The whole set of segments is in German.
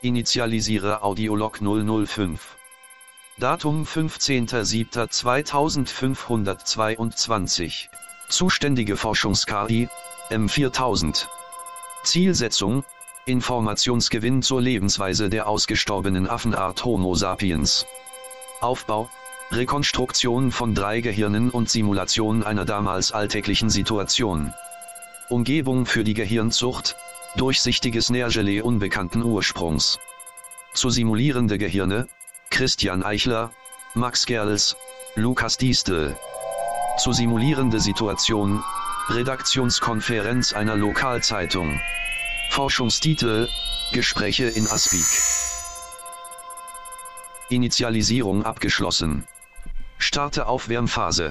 Initialisiere Audiolog 005. Datum 15.07.2522. Zuständige Forschungs-KI, M4000. Zielsetzung, Informationsgewinn zur Lebensweise der ausgestorbenen Affenart Homo sapiens. Aufbau, Rekonstruktion von drei Gehirnen und Simulation einer damals alltäglichen Situation. Umgebung für die Gehirnzucht, durchsichtiges Nährgelee unbekannten Ursprungs. Zu simulierende Gehirne, Christian Eichler, Max Gerls, Lukas Diestel. Zu simulierende Situation, Redaktionskonferenz einer Lokalzeitung. Forschungstitel, Gespräche in Aspik. Initialisierung abgeschlossen. Starte Aufwärmphase.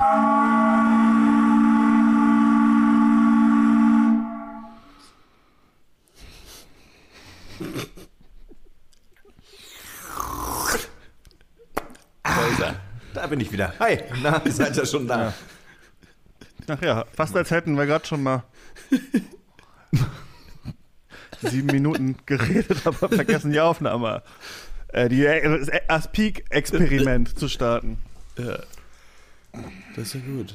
Da bin ich wieder. Hi, na, seid ihr schon da? Ach ja, fast als hätten wir gerade schon mal sieben Minuten geredet, aber vergessen die Aufnahme. Äh, die, das Aspik-Experiment zu starten. Ja. Das ist ja gut.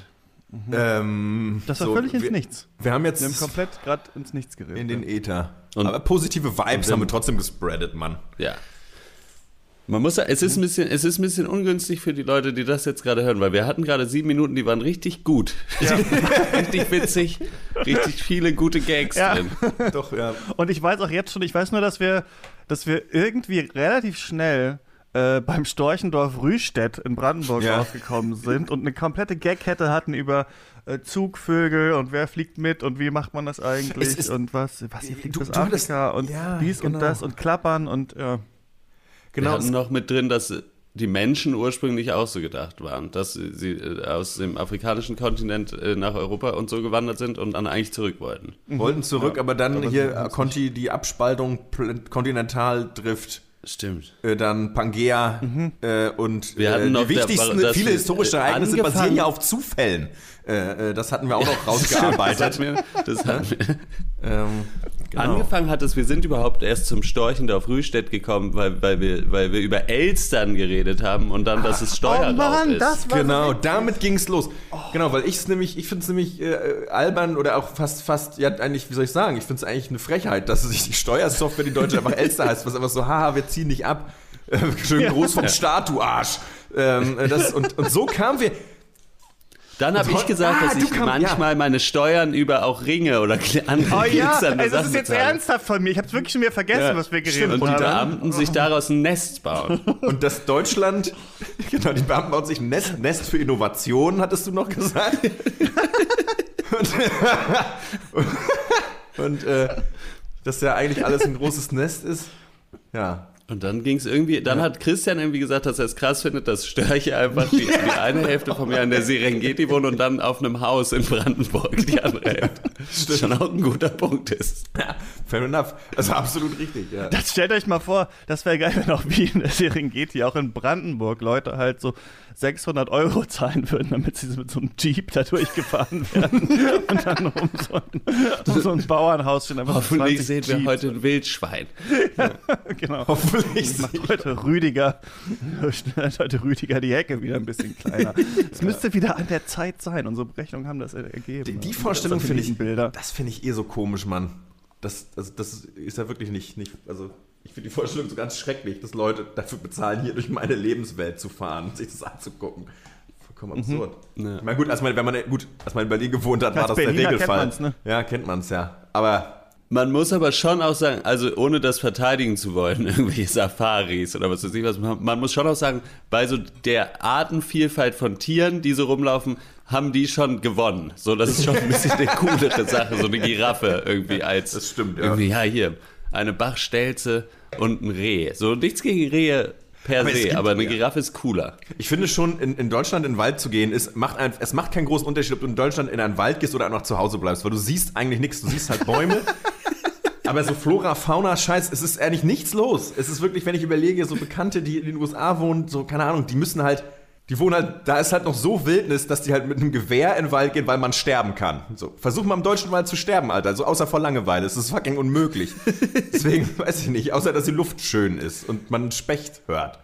Ähm, Das war so, völlig ins wir, Nichts. Wir haben jetzt Wir haben komplett gerade ins Nichts geredet. in den Äther. Und- Aber positive Vibes und haben wir trotzdem gespreadet, Mann. Ja. Man muss ja, es ist, ein bisschen, es ist ein bisschen ungünstig für die Leute, die das jetzt gerade hören, weil wir hatten gerade sieben Minuten, die waren richtig gut. richtig witzig, richtig viele gute Gags Ja. drin. Doch, ja. Und ich weiß auch jetzt schon, ich weiß nur, dass wir, dass wir irgendwie relativ schnell äh, beim Storchendorf Rühstedt in Brandenburg Ja. rausgekommen sind und eine komplette Gagkette hatten über äh, Zugvögel und wer fliegt mit und wie macht man das eigentlich ist- und was, was hier fliegt Du- bis Afrika und ja, dies genau. und das und klappern und ja. Wir Genau. hatten noch mit drin, dass die Menschen ursprünglich auch so gedacht waren, dass sie äh, aus dem afrikanischen Kontinent äh, nach Europa und so gewandert sind und dann eigentlich zurück wollten. Wollten zurück, aber dann Aber hier haben's äh, Conti die Abspaltung Kontinentaldrift. Stimmt. Äh, dann Pangea äh, und Wir hatten äh, noch die wichtigsten, viele historische Ereignisse basieren ja auf Zufällen. Äh, äh, das hatten wir auch noch rausgearbeitet. hat mir, das hat mir, ähm, genau. Angefangen hat es, wir sind überhaupt erst zum Storchendorf Rühstedt gekommen, weil, weil, wir, weil wir über Elstern geredet haben und dann, dass es Steuerraub oh Mann, ist. das war Genau, so damit ging's los. Genau, weil ich es nämlich, ich finde es nämlich äh, albern oder auch fast, fast, ja eigentlich, wie soll ich sagen, ich finde es eigentlich eine Frechheit, dass sich die Steuersoftware, die Deutsche einfach Elster heißt, was einfach so, haha, wir ziehen dich ab. Äh, schön groß vom Staat, du Arsch. Ähm, äh, das, und, und so kamen wir. Dann habe Und ich gesagt, ah, dass ich kam- manchmal meine Steuern über auch Ringe oder andere Oh ja, ey, das ist jetzt bezahle. ernsthaft von mir. Ich hab's wirklich schon wieder vergessen, Ja, was wir stimmt. geredet Und die haben. Beamten sich daraus ein Nest bauen. Und das Deutschland, genau, die Beamten bauen sich ein Nest, Nest für Innovation, hattest du noch gesagt. und und äh, dass ja eigentlich alles ein großes Nest ist. Ja. Und dann ging es irgendwie, dann hat Christian irgendwie gesagt, dass er es krass findet, dass Störche einfach die, die eine Hälfte vom Jahr in der Serengeti wohnen und dann auf einem Haus in Brandenburg die andere Hälfte. Das schon auch ein guter Punkt ist. Fair enough. Also absolut richtig, ja. Das stellt euch mal vor, das wäre geil, wenn auch wie in der Serengeti, auch in Brandenburg, Leute halt so 600 Euro zahlen würden, damit sie mit so einem Jeep da durchgefahren werden und dann um so ein, um so ein Bauernhaus stehen. Hoffentlich 20 sehen wir Jeeps. heute ein Wildschwein. Genau. Hoffentlich. Macht heute Rüdiger, schneidet heute Rüdiger die Hecke wieder ein bisschen kleiner. Es müsste wieder an der Zeit sein. Unsere Berechnungen haben das ergeben. Die, die Und Vorstellung finde ich, Bilder. das finde ich eh so komisch, Mann. Das, das, das ist ja wirklich nicht, nicht also ich finde die Vorstellung so ganz schrecklich, dass Leute dafür bezahlen, hier durch meine Lebenswelt zu fahren und sich das anzugucken. Vollkommen absurd. Ja. Ich meine, gut, als man, wenn man, gut, als man in Berlin gewohnt hat, war Als das Berliner der kennt Regelfall. man's, ne? Ja, kennt man es ja. Aber Man muss aber schon auch sagen, also ohne das verteidigen zu wollen, irgendwelche Safaris oder was weiß ich was, man, muss schon auch sagen, bei so der Artenvielfalt von Tieren, die so rumlaufen, haben die schon gewonnen. So, das ist schon ein bisschen eine coolere Sache, so eine Giraffe irgendwie als Das stimmt, ja. irgendwie, ja hier, eine Bachstelze und ein Reh. So nichts gegen Rehe per Aber se, gibt- aber eine ja. Giraffe ist cooler. ich finde schon, in, in Deutschland in den Wald zu gehen, ist, macht ein, es macht keinen großen Unterschied, ob du in Deutschland in einen Wald gehst oder einfach zu Hause bleibst, weil du siehst eigentlich nichts. Du siehst halt Bäume. Aber so Flora, Fauna, Scheiß, es ist eigentlich nichts los. Es ist wirklich, wenn ich überlege, so Bekannte, die in den USA wohnen, so, keine Ahnung, die müssen halt Die wohnen halt, da ist halt noch so Wildnis, dass die halt mit einem Gewehr in den Wald gehen, weil man sterben kann. So, versuch mal im deutschen Wald zu sterben, Alter. So außer vor Langeweile. Das ist fucking unmöglich. Deswegen weiß ich nicht, außer dass die Luft schön ist und man Specht hört.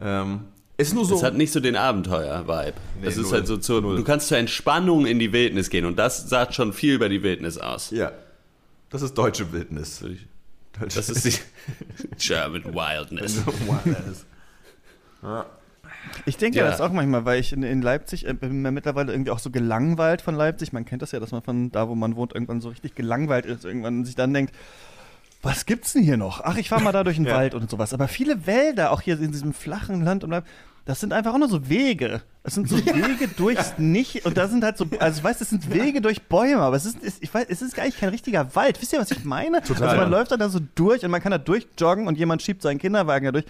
Ähm, ist nur so. Es hat nicht so den Abenteuer-Vibe. Nee, es ist null. halt so zur, Null. du kannst zur Entspannung in die Wildnis gehen und das sagt schon viel über die Wildnis aus. ja. Das ist deutsche Wildnis. Das ist die German Wildness. Wildness. Ich denke Ja. ja. das auch manchmal, weil ich in, in Leipzig äh, bin mir mittlerweile irgendwie auch so gelangweilt von Leipzig. Man kennt das ja, dass man von da, wo man wohnt, irgendwann so richtig gelangweilt ist. Irgendwann sich dann denkt, was gibt's denn hier noch? Ach, ich fahre mal da durch den Ja. Wald und sowas. Aber viele Wälder, auch hier in diesem flachen Land und Leip- das sind einfach auch nur so Wege. Es sind so Wege durchs Nicht und da sind halt so, also ich weiß, das sind Wege durch Bäume, aber es ist, es- ich weiß, es ist gar nicht kein richtiger Wald. Wisst ihr, was ich meine? Total, also man ja. läuft da so durch und man kann da durchjoggen und jemand schiebt seinen Kinderwagen da durch.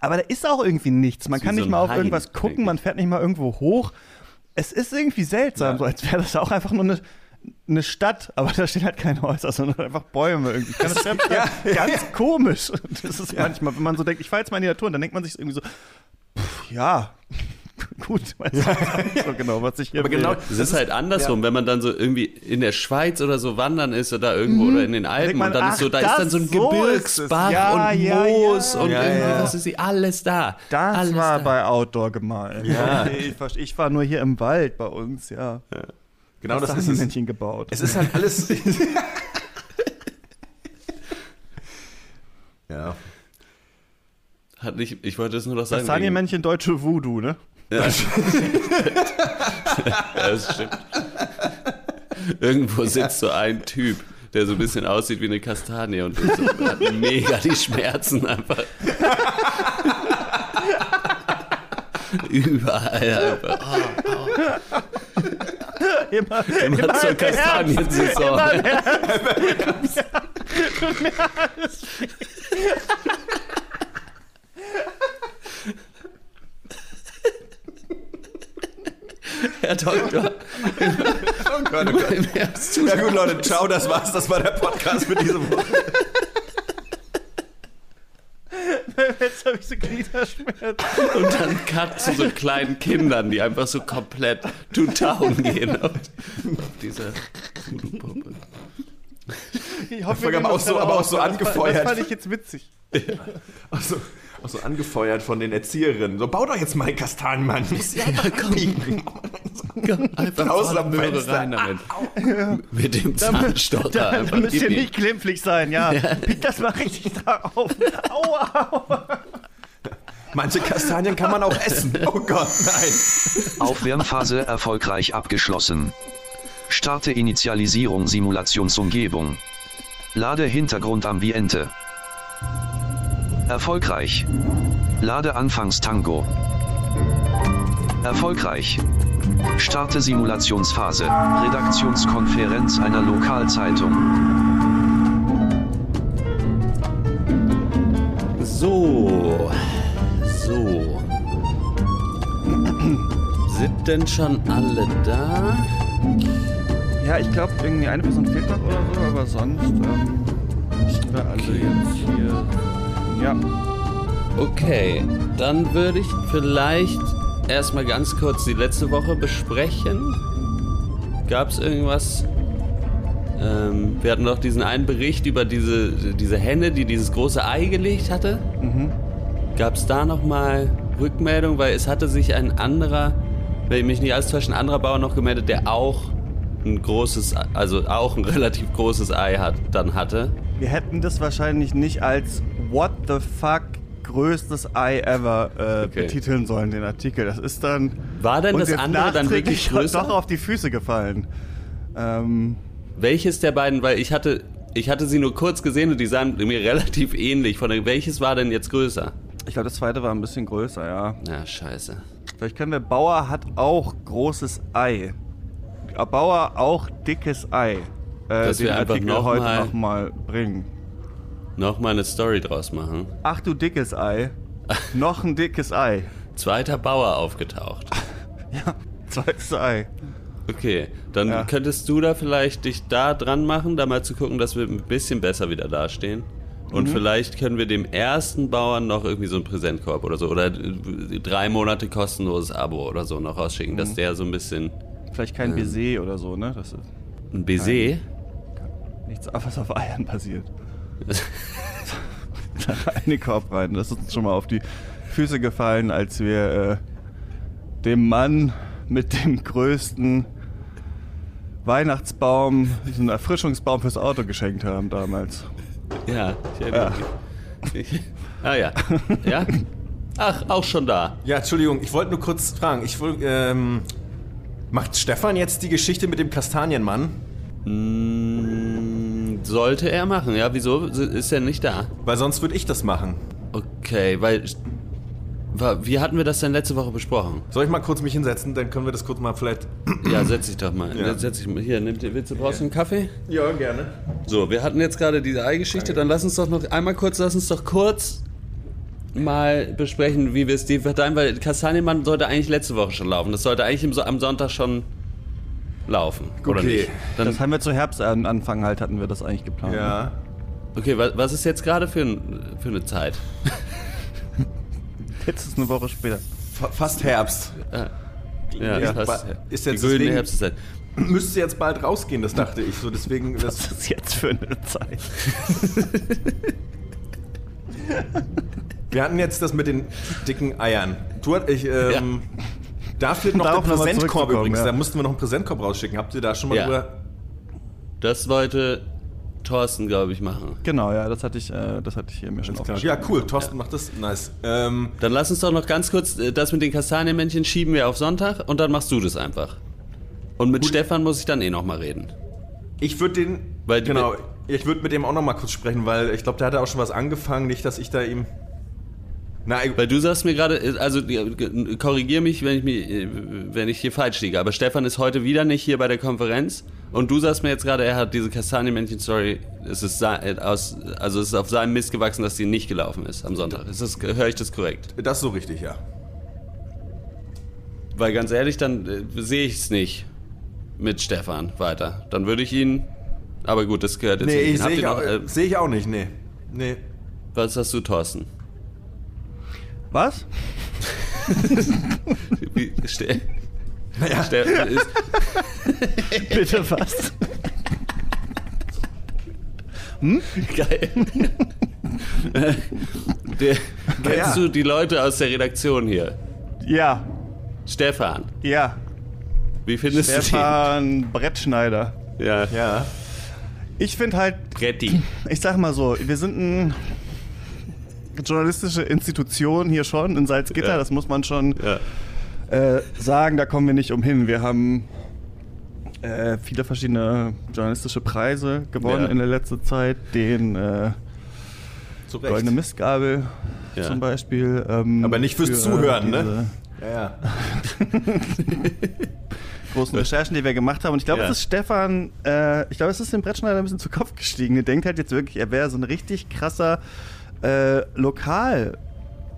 Aber da ist auch irgendwie nichts. Man ist kann nicht mal auf Hain, irgendwas gucken, wirklich. man fährt nicht mal irgendwo hoch. Es ist irgendwie seltsam, so als wäre das auch einfach nur eine, eine Stadt, aber da stehen halt keine Häuser, sondern einfach Bäume irgendwie. Das ja, ganz komisch. Das ist manchmal, wenn man so denkt, ich fahre jetzt mal in die Natur, und dann denkt man sich irgendwie so, ja, gut, weiß nicht so genau, was ich hier Aber will. genau, Es ist halt andersrum, wenn man dann so irgendwie in der Schweiz oder so wandern ist oder irgendwo oder in den Alpen man, und dann ist so, ach, da ist dann das- so ein so Gebirgsbach. Ja, und ja, Moos ja. und Ja, irgendwie, ja. was ist alles da. Das alles war da. bei Outdoor gemalt. Ja. Ich, ich war nur hier im Wald bei uns, ja. genau das da ist es. Männchen gebaut. Es ist halt alles. ja. Hat nicht, ich wollte es nur noch sagen. das wegen- Männchen deutsche Voodoo, ne? Ja, das stimmt. Irgendwo sitzt so ein Typ, der so ein bisschen aussieht wie eine Kastanie und so, hat mega die Schmerzen einfach. Überall einfach. Oh, Immer, immer zur Kastaniensaison. Herr Doktor, Oh Gott, oh Gott. im Herbst tut Ja gut, Leute, ciao, das war's. Das war der Podcast für diese Woche. Jetzt habe ich so Gliederschmerzen. Und dann Cut zu so kleinen Kindern, die einfach so komplett to town gehen auf, auf dieser Voodoo-Puppe. Ich hoffe, wir aber auch so- aber auch so Das fand- angefeuert. Das fand ich jetzt witzig. Auch so, auch so angefeuert von den Erzieherinnen. So, bau doch jetzt mal einen Kastanienmann. Ja abbiegen. Einfach Möhre Fenster. rein damit. Mit dem Zahnstocher. Da, da einfach müsst ihr nicht glimpflich sein, ja. Pick das mal richtig drauf. Aua, aua. Manche Kastanien kann man auch essen. Oh Gott, nein. Aufwärmphase erfolgreich abgeschlossen. Starte Initialisierung Simulationsumgebung. Lade Hintergrundambiente. Erfolgreich. Lade Anfangstango. Erfolgreich. Starte Simulationsphase. Redaktionskonferenz einer Lokalzeitung. So. So. Sind denn schon alle da? Ja, ich glaube, irgendwie eine Person fehlt noch oder so, aber sonst ähm, sind wir alle jetzt hier. Ja. Okay, dann würde ich vielleicht erstmal ganz kurz die letzte Woche besprechen. Gab es irgendwas? Ähm, wir hatten doch diesen einen Bericht über diese, diese Henne, die dieses große Ei gelegt hatte. Gab es da nochmal Rückmeldung? Weil es hatte sich ein anderer, wenn ich mich nicht alles täusche, ein anderer Bauer noch gemeldet, der auch ein großes, also auch ein relativ großes Ei hat, dann hatte. Wir hätten das wahrscheinlich nicht als What the fuck größtes Ei ever äh, Okay. betiteln sollen, den Artikel. Das ist dann. War denn das andere dann wirklich größer? doch auf die Füße gefallen. Ähm, Welches der beiden, weil ich hatte, ich hatte sie nur kurz gesehen und die sahen mir relativ ähnlich. Von welches war denn jetzt größer? ich glaube, das zweite war ein bisschen größer, ja. Na, scheiße. Vielleicht können wir. Bauer hat auch großes Ei. Bauer auch dickes Ei. Äh, Dass den wir einfach Artikel noch heute mal- nochmal bringen. Nochmal eine Story draus machen. Ach du dickes Ei. Noch ein dickes Ei. Zweiter Bauer aufgetaucht. Ja, zweites Ei. Okay, dann Ja. könntest du da vielleicht dich da dran machen, da mal zu gucken, dass wir ein bisschen besser wieder dastehen. Und vielleicht können wir dem ersten Bauern noch irgendwie so einen Präsentkorb oder so. Oder drei Monate kostenloses Abo oder so noch rausschicken, dass der so ein bisschen. Vielleicht kein Baiser oder so, ne? Das ist Ein Baiser? Nichts, was auf Eiern basiert. Eine Korb rein. Das ist uns schon mal auf die Füße gefallen, als wir äh, dem Mann mit dem größten Weihnachtsbaum, diesen Erfrischungsbaum fürs Auto geschenkt haben damals. Ja, ich erinnere mich. Ah ja. Ja? Ach, auch schon da. Ja, Entschuldigung, ich wollte nur kurz fragen. Ich wollte, ähm, macht Stefan jetzt die Geschichte mit dem Kastanienmann? Mm, Sollte er machen, ja? Wieso ist er nicht da? Weil sonst würde ich das machen. Okay, weil. Wie hatten wir das denn letzte Woche besprochen? Soll ich mal kurz mich hinsetzen? Dann können wir das kurz mal vielleicht. Ja, setz dich doch mal. Ja. Setz dich mal. Hier, nimm, willst du, brauchst du einen Kaffee? Ja, gerne. So, wir hatten jetzt gerade diese Eigeschichte, dann lass uns doch noch einmal kurz, lass uns doch kurz mal besprechen, wie wir es dir verteilen, weil Kastanienmann sollte eigentlich letzte Woche schon laufen. Das sollte eigentlich am Sonntag schon laufen, oder Okay. nicht? Dann, Das haben wir zu Herbstanfang halt, hatten wir das eigentlich geplant. ne? Ja. okay, was, was ist jetzt gerade für, ein, für eine Zeit? Jetzt ist eine Woche später. Fa- Fast Herbst. Ja, Ja, das ba- passt. ist die jetzt grüne deswegen- Herbstzeit. Müsste jetzt bald rausgehen, das dachte ich. So, deswegen. Was Das, ist jetzt für eine Zeit? wir hatten jetzt das mit den dicken Eiern. Du ich, ähm, Da fehlt noch Darauf der Präsentkorb übrigens. ja. Da mussten wir noch einen Präsentkorb rausschicken. Habt ihr da schon mal Ja. drüber? Das wollte Thorsten, glaube ich, machen. Genau, ja, das hatte ich, äh, das hatte ich hier mir schon. Ja, cool. Thorsten macht das. Nice. Ähm, Dann lass uns doch noch ganz kurz, äh, das mit den Kastanienmännchen schieben wir auf Sonntag und dann machst du das einfach. Und mit Stefan muss ich dann eh noch mal reden. ich würde den. Weil genau. Ich würde mit dem auch noch mal kurz sprechen, weil ich glaube, der hatte auch schon was angefangen. Nicht, dass ich da ihm. Na, Weil du sagst mir gerade, äh, also korrigier mich, wenn ich, mich, äh, wenn ich hier falsch liege, aber Stefan ist heute wieder nicht hier bei der Konferenz und du sagst mir jetzt gerade, er hat diese Kastanienmännchen-Story, es ist äh, aus, also es ist auf seinem Mist gewachsen, dass die nicht gelaufen ist am Sonntag. Ist das, höre ich das korrekt? das ist so richtig, ja. Weil ganz ehrlich, dann äh, sehe ich es nicht mit Stefan weiter. Dann würde ich ihn, aber gut, das gehört jetzt Nee, nicht. ich Habt sehe ich, auch- äh, seh ich auch nicht. Nee. Nee. Was hast du, Thorsten? Was? Wie, Ste Naja. Ist, Bitte was? Geil. Der. Kennst du die Leute aus der Redaktion hier? Ja, Stefan, ja. wie findest Stefan Brettschneider. du den? Ja. Ja. Ich finde halt, Bretti. ich sag mal so, wir sind eine journalistische Institution hier schon in Salzgitter, Ja. das muss man schon Ja. äh, sagen, da kommen wir nicht umhin. Wir haben äh, viele verschiedene journalistische Preise gewonnen Ja. in der letzten Zeit. Den äh. Goldene Mistgabel zum Beispiel. ähm, Aber nicht fürs für, Zuhören, diese ne? Ja, ja. Großen Recherchen, die wir gemacht haben. Und ich glaube, Ja. es ist Stefan, äh, ich glaube, es ist dem Brettschneider ein bisschen zu Kopf gestiegen. Der denkt halt jetzt wirklich, er wäre so ein richtig krasser äh, Lokal-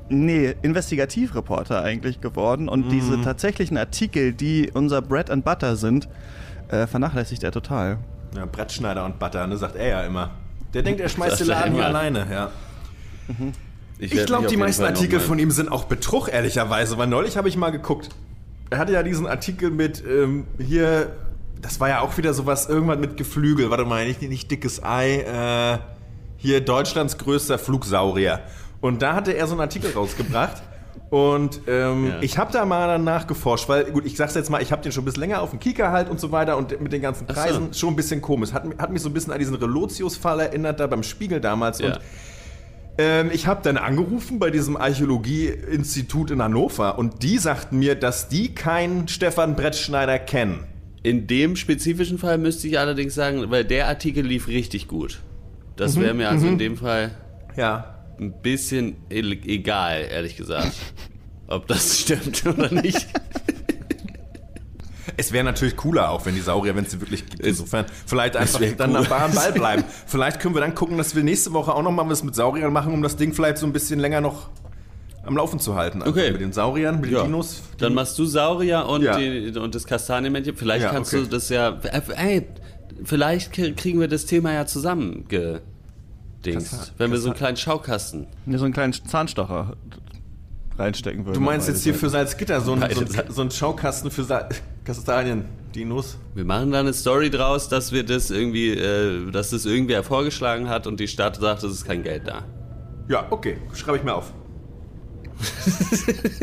nee, Investigativreporter eigentlich geworden. Und diese tatsächlichen Artikel, die unser Bread and Butter sind, äh, vernachlässigt er total. ja Brettschneider und Butter, ne? Sagt er ja immer. Der denkt, er schmeißt den Laden hier alleine, ja. Ich werd glaube, die meisten Fall Artikel von ihm sind auch Betrug, ehrlicherweise. Weil neulich habe ich mal geguckt. Er hatte ja diesen Artikel mit ähm, hier, das war ja auch wieder sowas, irgendwann mit Geflügel. Warte mal, nicht, nicht dickes Ei. Äh, hier Deutschlands größter Flugsaurier. Und da hatte er so einen Artikel rausgebracht. Und ähm, Ja. ich habe da mal danach geforscht, weil, gut, ich sag's jetzt mal, ich habe den schon ein bisschen länger auf dem Kieker halt und so weiter und mit den ganzen Ach so. Preisen schon ein bisschen komisch. Hat, hat mich so ein bisschen an diesen Relotius-Fall erinnert, da beim Spiegel damals. Ja. Und ähm, ich habe dann angerufen bei diesem Archäologie-Institut in Hannover und die sagten mir, dass die keinen Stefan Brettschneider kennen. In dem spezifischen Fall müsste ich allerdings sagen, weil der Artikel lief richtig gut. Das Mhm, wäre mir also in dem Fall Ja. ein bisschen e- egal, ehrlich gesagt. Ob das stimmt oder nicht. Es wäre natürlich cooler auch, wenn die Saurier, wenn es sie wirklich gibt. Insofern vielleicht einfach dann cool. am Ball bleiben. vielleicht können wir dann gucken, dass wir nächste Woche auch noch mal was mit Sauriern machen, um das Ding vielleicht so ein bisschen länger noch am Laufen zu halten. Also Okay. Mit den Sauriern, mit den Ja. Dinos. Dann machst du Saurier und, Ja. die, und das Kastanienmännchen. Vielleicht Ja, kannst okay. du das ja. äh, Ey, vielleicht kriegen wir das Thema ja zusammen. Ge Dings. Kassa- wenn wir so einen kleinen Schaukasten. Mir so einen kleinen Zahnstocher reinstecken würden. Du meinst jetzt hier Seiten. für Salzgitter so ein, Beide so ein, Seiten. so ein Schaukasten für Sa Kastanien, Dinos? Wir machen da eine Story draus, dass wir das irgendwie, äh, dass das irgendwer vorgeschlagen hat und die Stadt sagt, es ist kein Geld da. Ja, okay, schreibe ich mir auf.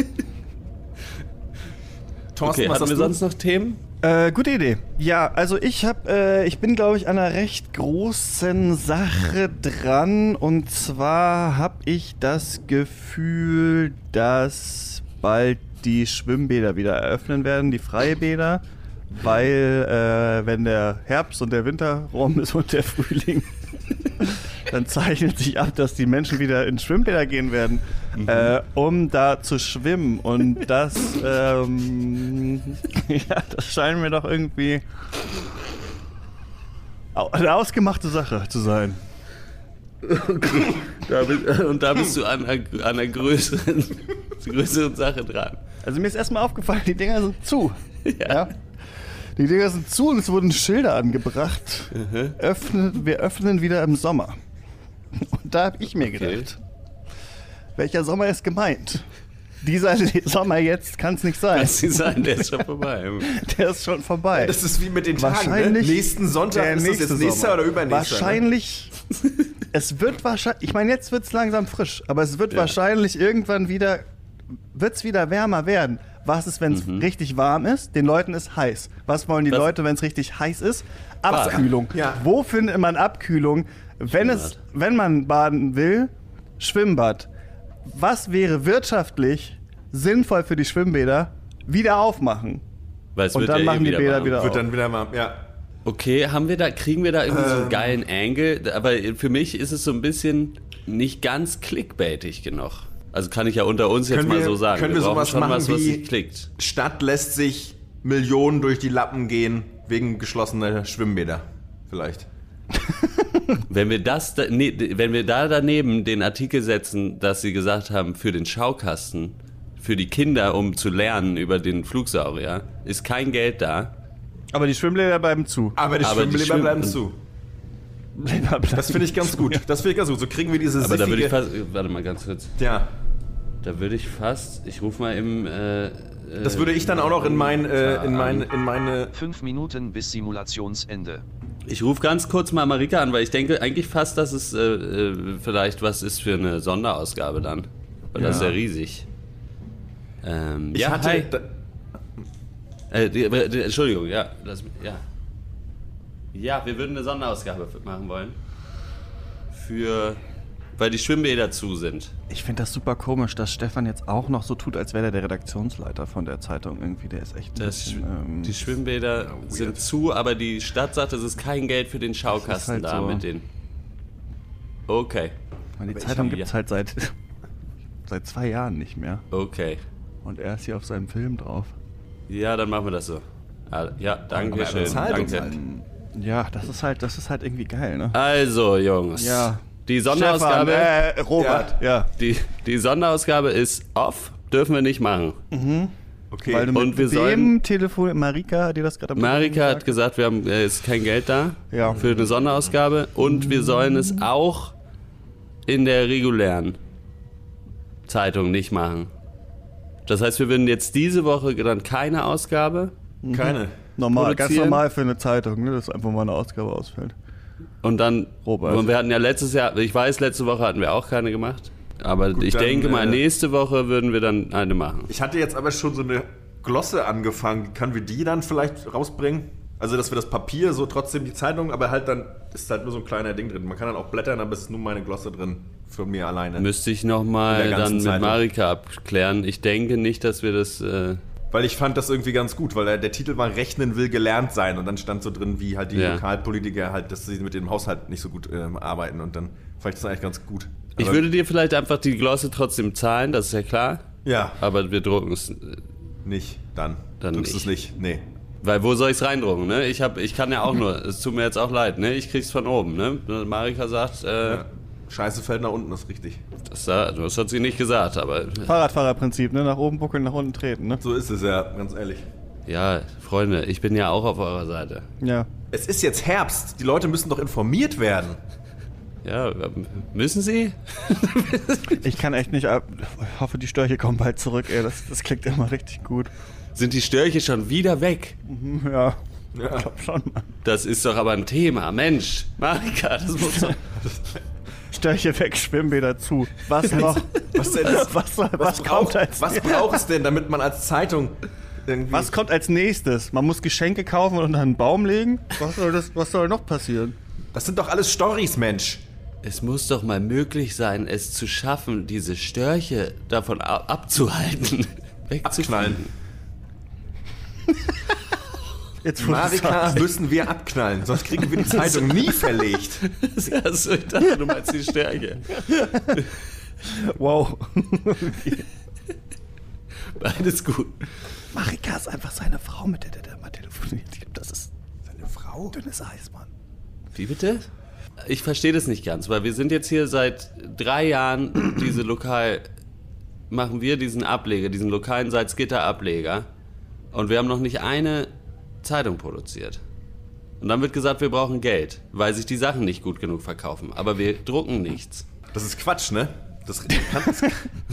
Thorsten, Okay, was hatten hast wir du? sonst noch Themen? Äh, gute Idee. Ja, also ich habe, äh, ich bin glaube ich an einer recht großen Sache dran und zwar habe ich das Gefühl, dass bald die Schwimmbäder wieder eröffnen werden, die Freibäder, weil äh, wenn der Herbst und der Winter rum ist und der Frühling, dann zeichnet sich ab, dass die Menschen wieder in Schwimmbäder gehen werden, äh, um da zu schwimmen. Und das, ähm, ja, das scheint mir doch irgendwie eine ausgemachte Sache zu sein. Da bist, und da bist du an einer, an einer größeren, größeren Sache dran. Also mir ist erstmal aufgefallen, die Dinger sind zu. Ja. Die Dinger sind zu und es wurden Schilder angebracht. Öffnen, wir öffnen wieder im Sommer. Und da habe ich mir gedacht, welcher Sommer ist gemeint? Dieser Sommer jetzt kann es nicht sein. Lass sie sein, der ist schon vorbei. Der ist schon vorbei. Das ist wie mit den Tagen, ne? Wahrscheinlich Nächsten Sonntag ist nächste jetzt nächster oder übernächster? Ne? Wahrscheinlich. es wird wahrscheinlich. Ich meine, jetzt wird es langsam frisch, aber es wird Ja. wahrscheinlich irgendwann wieder. Wird es wieder wärmer werden? Was ist, wenn es richtig warm ist? Den Leuten ist heiß. Was wollen die Das- Leute, wenn es richtig heiß ist? Abkühlung. Ja. Wo findet man Abkühlung? Wenn, es, wenn man baden will, Schwimmbad. Was wäre wirtschaftlich sinnvoll für die Schwimmbäder? Wieder aufmachen. Weil es Und wird dann ja machen eh die Bäder warm. wieder Wird dann wieder mal, ja. Okay, haben wir da, kriegen wir da irgendwie so Ähm. einen geilen Angle? Aber für mich ist es so ein bisschen nicht ganz clickbaitig genug. Also kann ich ja unter uns jetzt Können mal wir- so sagen. können wir brauchen sowas schon machen was, was wie- sich klickt. Stadt lässt sich Millionen durch die Lappen gehen wegen geschlossener Schwimmbäder. Vielleicht. Wenn wir das, da, nee, wenn wir da daneben den Artikel setzen, dass sie gesagt haben, für den Schaukasten, für die Kinder, um zu lernen über den Flugsaurier, ist kein Geld da. Aber die Schwimmbäder bleiben zu. Aber die Aber die Schwimmbäder Schwimm- bleiben zu. Das finde ich ganz gut. Das finde ich ganz gut. So kriegen wir diese Aber da würde ich fast, warte mal ganz kurz, Ja, da würde ich fast, ich rufe mal im, äh, das würde ich dann auch noch in mein, äh, in mein, in meine. Fünf Minuten bis Simulationsende. Ich rufe ganz kurz mal Marika an, weil ich denke eigentlich fast, dass es äh, äh, vielleicht was ist für eine Sonderausgabe dann. Weil das ist ja riesig. Ähm, Ich ja, hatte, hi. Äh, die, die, Entschuldigung, ja, das, ja. Ja, wir würden eine Sonderausgabe machen wollen. Für, weil die Schwimmbäder zu sind. Ich finde das super komisch, dass Stefan jetzt auch noch so tut, als wäre er der Redaktionsleiter von der Zeitung irgendwie. Der ist echt Das, bisschen, ähm, die Schwimmbäder sind zu, aber die Stadt sagt, es ist kein Geld für den Schaukasten halt da so. mit den. Okay, weil die ich Zeitung gibt es halt seit, seit zwei Jahren nicht mehr. okay. Und er ist hier auf seinem Film drauf. Ja, dann machen wir das so. Ah, Ja, danke Aber schön. Danke. halt. Ja, das ist halt, das ist halt irgendwie geil, ne? Also, Jungs. Ja. Die Sonderausgabe, Stefan, äh, Robert, ja. die, die Sonderausgabe ist off, dürfen wir nicht machen. okay. Weil du Und mit wir wem sollen- Telefon, Marika, hat dir das gerade am Marika hat gesagt, wir haben äh, ist kein Geld da Ja. für eine Sonderausgabe und wir sollen es auch in der regulären Zeitung nicht machen. Das heißt, wir würden jetzt diese Woche dann keine Ausgabe Keine. Normal, ganz normal für eine Zeitung, ne? dass einfach mal eine Ausgabe ausfällt. Und dann Robert. und wir hatten ja letztes Jahr, ich weiß, letzte Woche hatten wir auch keine gemacht, aber Gut, ich dann, denke mal äh, nächste Woche würden wir dann eine machen. Ich hatte jetzt aber schon so eine Glosse angefangen. Können wir die dann vielleicht rausbringen? Also, dass wir das Papier so trotzdem die Zeitung, aber halt dann ist halt nur so ein kleiner Ding drin. Man kann dann auch blättern, aber es ist nur meine Glosse drin. Für mir alleine. Müsste ich nochmal dann mit Zeitung. Marika abklären. Ich denke nicht, dass wir das. Äh, Weil ich fand das irgendwie ganz gut, weil der, der Titel war Rechnen will gelernt sein und dann stand so drin, wie halt die Ja. Lokalpolitiker halt, dass sie mit dem Haushalt nicht so gut ähm, arbeiten und dann fand ich das eigentlich ganz gut. ich Aber- würde dir vielleicht einfach die Glosse trotzdem zahlen, das ist ja klar. Ja, Aber wir drucken es. äh, nicht, dann. Dann Drückst nicht. es nicht. Nee. Weil wo soll ich es reindrucken, ne? Ich, hab, ich kann ja auch nur, es tut mir jetzt auch leid, ne? Ich krieg's von oben, ne? Marika sagt, äh, Ja. Scheiße fällt nach unten, ist richtig. das, das hat sie nicht gesagt, aber Fahrradfahrerprinzip, ne? Nach oben buckeln, nach unten treten, ne? So ist es ja, ganz ehrlich. ja, Freunde, ich bin ja auch auf eurer Seite. Ja. Es ist jetzt Herbst, die Leute müssen doch informiert werden. Ja, müssen sie? Ich kann echt nicht ab. Ich hoffe, die Störche kommen bald zurück, ey. Das, das klingt immer richtig gut. Sind die Störche schon wieder weg? Ja. Ich glaub schon, Mann. Das ist doch aber ein Thema. Mensch, Marika, das muss doch. Störche weg, Schwimmbäder zu. Was noch? Was denn? Was, was, was, kommt braucht, als was braucht es denn, damit man als Zeitung irgendwie. Was kommt als nächstes? Man muss Geschenke kaufen und unter einen Baum legen? Was soll, das, was soll noch passieren? Das sind doch alles Stories, Mensch. Es muss doch mal möglich sein, es zu schaffen, diese Störche davon ab abzuhalten. Abknallen. Jetzt, Marika müssen wir abknallen, sonst kriegen wir die Zeitung nie verlegt. Also, ich dachte, du meinst die Störche. Wow. Beides gut. Marika ist einfach seine Frau, mit der der, der mal telefoniert. Ich glaub, Das ist Seine Frau? dünnes Eis, Mann. Wie bitte? Ich verstehe das nicht ganz, weil wir sind jetzt hier seit drei Jahren diese lokal machen wir diesen Ableger, diesen lokalen Salzgitter-Ableger und wir haben noch nicht eine Zeitung produziert. Und dann wird gesagt, wir brauchen Geld, weil sich die Sachen nicht gut genug verkaufen. Aber wir drucken nichts. Das ist Quatsch, ne? Das kann, das,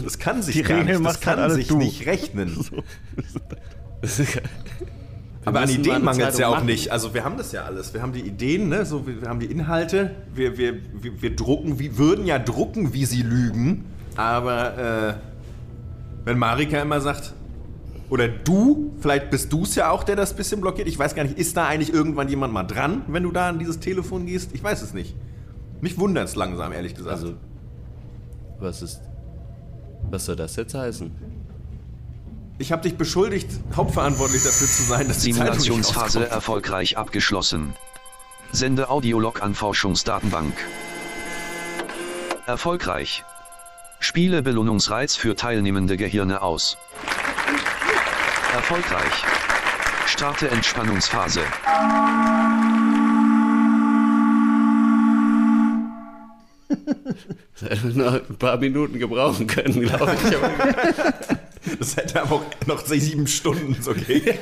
das kann sich Die gar nicht. Das kann sich du. nicht rechnen. Wir Aber an Ideen mangelt es ja auch machen. nicht. Also wir haben das ja alles. Wir haben die Ideen, ne? so, wir, wir haben die Inhalte. Wir, wir, wir, wir drucken, wir würden ja drucken, wie sie lügen. Aber äh, wenn Marika immer sagt, oder du, vielleicht bist du es ja auch, der das bisschen blockiert. Ich weiß gar nicht, ist da eigentlich irgendwann jemand mal dran, wenn du da an dieses Telefon gehst? Ich weiß es nicht. Mich wundert es langsam, ehrlich gesagt. Also, was ist. Was soll das jetzt heißen? ich habe dich beschuldigt, hauptverantwortlich dafür zu sein, dass die Simulationsphase erfolgreich abgeschlossen. Sende Audiolog an Forschungsdatenbank. Erfolgreich. Spiele Belohnungsreiz für teilnehmende Gehirne aus. Erfolgreich. Starte Entspannungsphase. Das hätte noch ein paar Minuten gebrauchen können, glaube ich. Das hätte aber auch noch sieben Stunden so gehen.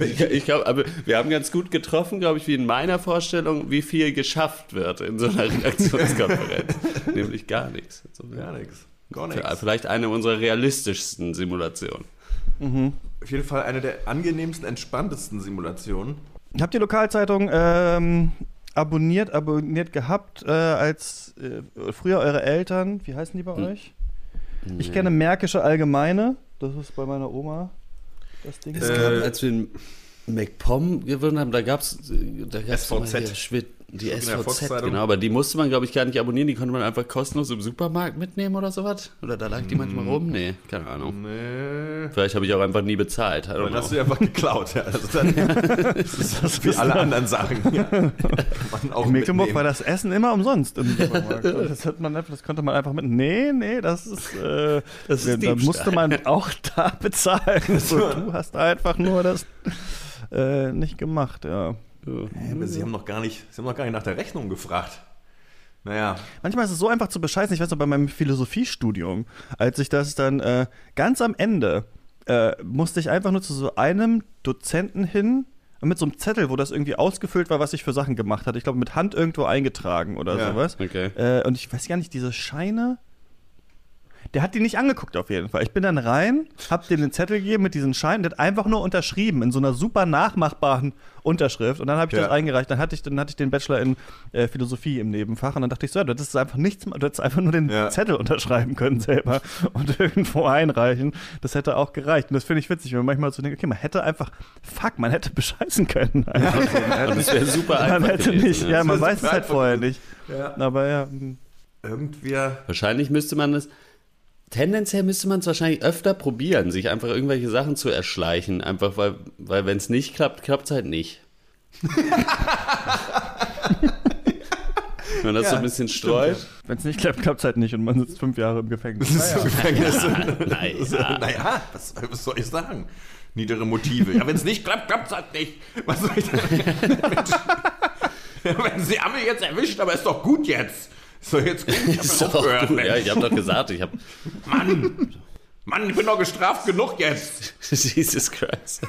ich ich glaube, aber wir haben ganz gut getroffen, glaube ich, wie in meiner Vorstellung, wie viel geschafft wird in so einer Redaktionskonferenz. Nämlich gar nichts. Gar nichts. Gar nichts. Vielleicht eine unserer realistischsten Simulationen. Auf jeden Fall eine der angenehmsten, entspanntesten Simulationen. Habt ihr Lokalzeitung ähm, abonniert, abonniert gehabt, äh, als äh, früher eure Eltern? Wie heißen die bei euch? Ich kenne Märkische Allgemeine. Das ist bei meiner Oma das Ding. Es Äh, gab, als wir in MacPom gewonnen haben, da gab es da gab's SVZ. Schwitt- die der SVZ, genau, aber die musste man, glaube ich, gar nicht abonnieren, die konnte man einfach kostenlos im Supermarkt mitnehmen oder sowas. Oder da lag die manchmal rum? Nee, keine Ahnung. Nee. Vielleicht habe ich auch einfach nie bezahlt. Dann hast du ja einfach geklaut. Ja. Also dann, das ist das wie alle anderen Sachen. Ja. In Mecklenburg mitnehmen. war das Essen immer umsonst im Supermarkt. Das, hat man einfach, das konnte man einfach mit. Nee, nee, das ist. Äh, Das ist da musste man auch da bezahlen. So, du hast einfach nur das äh, nicht gemacht, ja. Hä, aber Sie haben noch gar nicht, Sie haben noch gar nicht nach der Rechnung gefragt. Naja, Manchmal ist es so einfach zu bescheißen. Ich weiß noch, bei meinem Philosophiestudium, als ich das dann äh, ganz am Ende äh, musste ich einfach nur zu so einem Dozenten hin und mit so einem Zettel, wo das irgendwie ausgefüllt war, was ich für Sachen gemacht hatte. Ich glaube, mit Hand irgendwo eingetragen oder Ja, sowas. okay. Äh, und ich weiß gar nicht, diese Scheine. Der hat die nicht angeguckt auf jeden Fall. Ich bin dann rein, hab dem den Zettel gegeben mit diesen Scheinen, der hat einfach nur unterschrieben in so einer super nachmachbaren Unterschrift und dann habe ich Ja. das eingereicht. Dann hatte ich, dann hatte ich den Bachelor in äh, Philosophie im Nebenfach und dann dachte ich so, ja, das ist einfach nichts, du hättest einfach nur den Ja. Zettel unterschreiben können selber und irgendwo einreichen. Das hätte auch gereicht. Und das finde ich witzig, wenn man manchmal so denkt, okay, man hätte einfach, fuck, man hätte bescheißen können. Einfach so. Man hätte, Und es wäre super man einfach hätte gewesen, nicht, ja. ja, man Das weiß es halt vorher nicht. ja. Aber ja, hm. irgendwer. Wahrscheinlich müsste man es. Tendenziell müsste man es wahrscheinlich öfter probieren, sich einfach irgendwelche Sachen zu erschleichen. Einfach weil, weil wenn es nicht klappt, klappt es halt nicht. wenn man das so ein bisschen streut. Wenn es nicht klappt, klappt es halt nicht und man sitzt fünf Jahre im Gefängnis. Das ist so Gefängnis. Naja. Naja, was, was soll ich sagen? Niedere Motive. Ja, wenn es nicht klappt, klappt es halt nicht. Was soll ich denn? wenn Sie haben mich jetzt erwischt, aber ist doch gut jetzt. Doch jetzt gut. Ich hab doch aufgehört, gut. Ja, ich habe doch gesagt, ich habe. Mann, Mann, ich bin doch gestraft genug jetzt. Jesus Christ.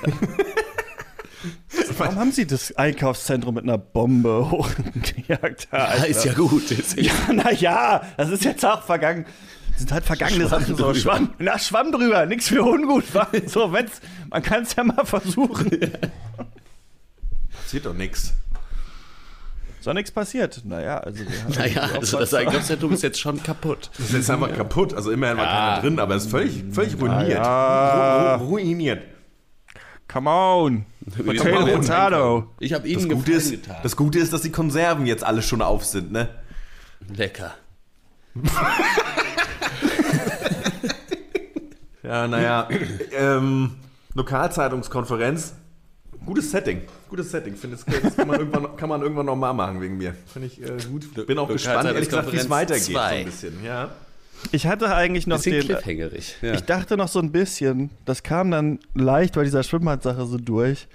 Warum haben sie das Einkaufszentrum mit einer Bombe hochgejagt? Ja, ist ja gut. Ist Ja, naja, das ist jetzt auch vergangen. Das sind halt vergangene Schwamm Sachen so. Schwamm, na, Schwamm drüber, nichts für ungut. So, wenn's, man kann es ja mal versuchen. Passiert doch nichts. Ist doch nichts passiert. Naja, also. wir haben Naja, also das Einkaufszentrum ist jetzt schon kaputt. Das ist jetzt einfach kaputt. Also immerhin war keiner drin, aber es ist völlig, völlig ruiniert. ja. Ru ru ruiniert. Come on. Potato, potato. Ich habe Das Ihnen Gute, Gefallen ist, getan. das Gute ist, dass die Konserven jetzt alle schon auf sind, ne? Lecker. Ja, naja. ähm, Lokalzeitungskonferenz. Gutes Setting. Gutes Setting. Finde, das, das kann, man irgendwann, kann man irgendwann nochmal machen wegen mir. Finde ich äh, gut. Bin auch gespannt, ehrlich gesagt, wie es weitergeht. So ein bisschen. Ja. Ich hatte eigentlich noch Bisschen den. cliffhangerig. Ja. Ich dachte noch so ein bisschen, das kam dann leicht bei dieser Schwimmbadsache so durch.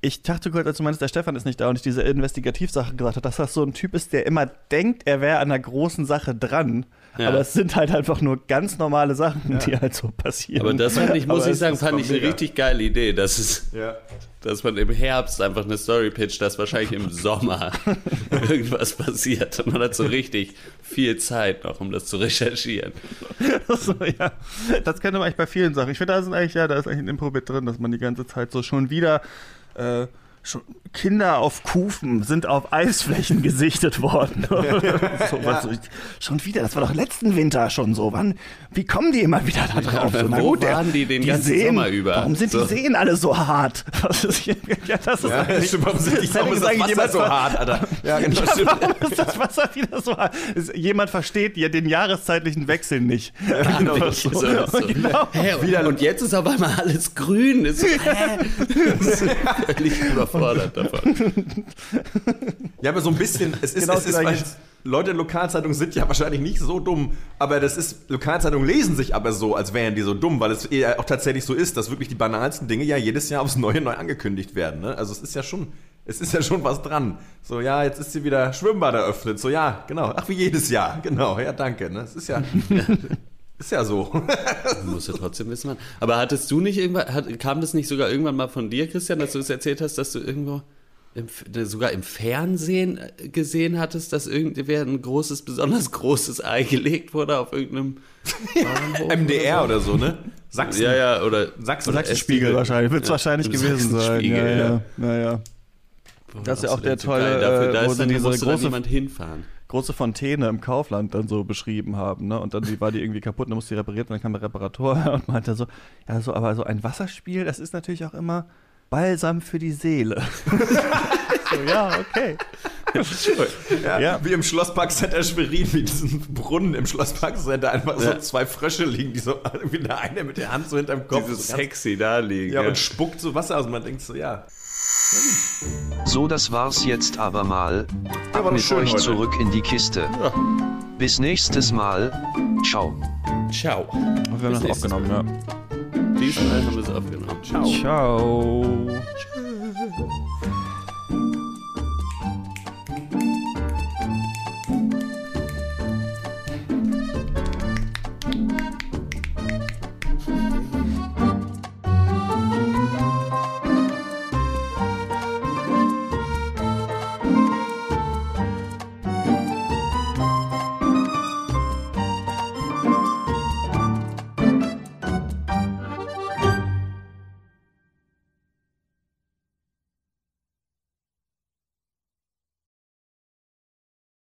Ich dachte kurz, als du meinst, der Stefan ist nicht da und ich diese Investigativsache gesagt habe, dass das so ein Typ ist, der immer denkt, er wäre an einer großen Sache dran. Ja. Aber es sind halt einfach nur ganz normale Sachen, die halt so passieren. Aber das fand ich, muss Aber ich sagen, fand ich eine mega. richtig geile Idee, dass, es, ja. dass man im Herbst einfach eine Story pitcht, dass wahrscheinlich im Sommer irgendwas passiert. Und man hat so richtig viel Zeit noch, um das zu recherchieren. so, ja. Das könnte man eigentlich bei vielen Sachen. Ich finde, da sind eigentlich, ja, da ist eigentlich ein Impro mit drin, dass man die ganze Zeit so schon wieder äh, Kinder auf Kufen sind auf Eisflächen gesichtet worden. so, was so, schon wieder, das war doch letzten Winter schon so. Wann, wie kommen die immer wieder da drauf? Ja, so, na wo gut, der- waren die den ganzen Sommer über? Warum sind So. die Seen alle so hart? Was ist hier, ja, das ist Ja, eigentlich, stimmt, warum sind die, das ist das Wasser jemand so hart, Alter? Ja, genau, ja, warum ist das Wasser wieder so hart? Ist, jemand versteht ja den jahreszeitlichen Wechsel nicht. genau, Nicht so, so. Genau. Hä, und, und jetzt ist auf einmal alles grün. Ist, hä? Völlig überfordert davon. Ja, aber so ein bisschen, es ist, Genau es ist Gleiche. weil Leute in Lokalzeitungen sind ja wahrscheinlich nicht so dumm, aber das ist, Lokalzeitungen lesen sich aber so, als wären die so dumm, weil es eher auch tatsächlich so ist, dass wirklich die banalsten Dinge ja jedes Jahr aufs Neue neu angekündigt werden. Ne? Also es ist ja schon, es ist ja schon was dran. So, ja, jetzt ist hier wieder Schwimmbad eröffnet. So, ja, genau. Ach, wie jedes Jahr. Genau, ja, danke. Ne? Es ist ja, ist ja so. Du musst ja trotzdem wissen, wann. Aber hattest du nicht irgendwann, hat, kam das nicht sogar irgendwann mal von dir, Christian, dass du es erzählt hast, dass du irgendwo im, sogar im Fernsehen äh, gesehen hattest, dass irgendwer ein großes, besonders großes Ei gelegt wurde auf irgendeinem MDR oder oder so, ne? Sachsen. so? Ja, ja, oder Sachsen. Sachsenspiegel STV. wahrscheinlich, wird es Ja, wahrscheinlich gewesen sein. Sachsenspiegel, Ja, ja, ja. naja. Das ist ja auch der so tolle, geil. Dafür, äh, da ist dann, diese musste dann große- jemand hinfahren. Große Fontäne im Kaufland dann so beschrieben haben, ne? Und dann die, war die irgendwie kaputt, dann musste die repariert werden, dann kam der Reparator und meinte so, ja, so, aber so ein Wasserspiel, das ist natürlich auch immer Balsam für die Seele. so, ja, okay. Ja, Ja. Wie im Schlosspark Center Schwerin, wie diesen Brunnen im Schlosspark Center einfach so Ja. zwei Frösche liegen, die so irgendwie der eine mit der Hand so hinterm Kopf. Dieses so sexy da liegen. ja, und spuckt so Wasser aus und man denkt so, ja. So das war's jetzt aber mal. Ab mit schön euch heute. zurück in die Kiste. Bis nächstes Mal. Ciao. Ciao. Und wir haben das aufgenommen, ja. Diesmal haben wir es aufgenommen. Ciao. Ciao.